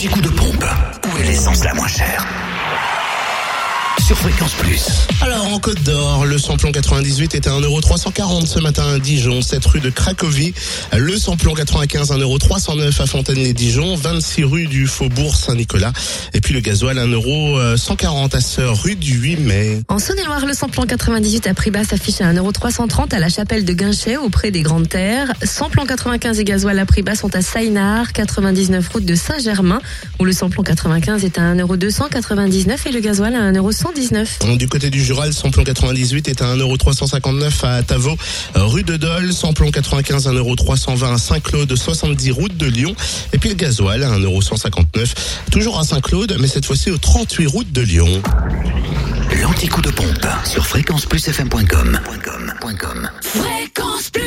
L'anti-coup de pompe. Où est l'essence la moins chère? Sur Fréquence Plus. Alors en Côte d'Or, le samplon 98 était à 1,340€ ce matin à Dijon, 7 rue de Cracovie. Le samplon 95 1,309€ à Fontaine-les-Dijon, 26 rue du Faubourg Saint-Nicolas. Et puis le gasoil 1,140€ à Sœur rue du 8 mai. En Saône-et-Loire, le samplon 98 à prix bas s'affiche à 1,330€ à la chapelle de Guinchet auprès des Grandes Terres. Samplon 95 et gasoil à prix bas sont à Saïnard, 99 route de Saint-Germain, où le samplon 95 est à 1,299€ et le gasoil à 1,110€. Du côté du Jura, le samplon 98 est à 1,359€ à Tavo, rue de Dole. Samplon 95 1,320€ à Saint-Claude, 70 route de Lyon. Et puis le gasoil à 1,159€, toujours à Saint-Claude, mais cette fois-ci au 38 route de Lyon. L'anticoup de pompe sur fréquenceplusfm.com. Fréquence plus